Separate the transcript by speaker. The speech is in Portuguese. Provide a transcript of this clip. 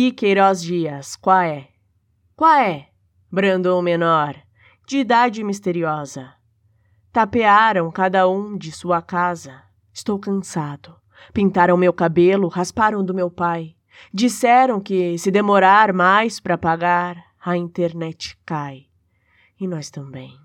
Speaker 1: E Queiroz Dias, qual é? Qual é? Brandou o menor, de idade misteriosa. Tapearam cada um de sua casa. Estou cansado. Pintaram meu cabelo, rasparam do meu pai. Disseram que se demorar mais para pagar, a internet cai. E nós também.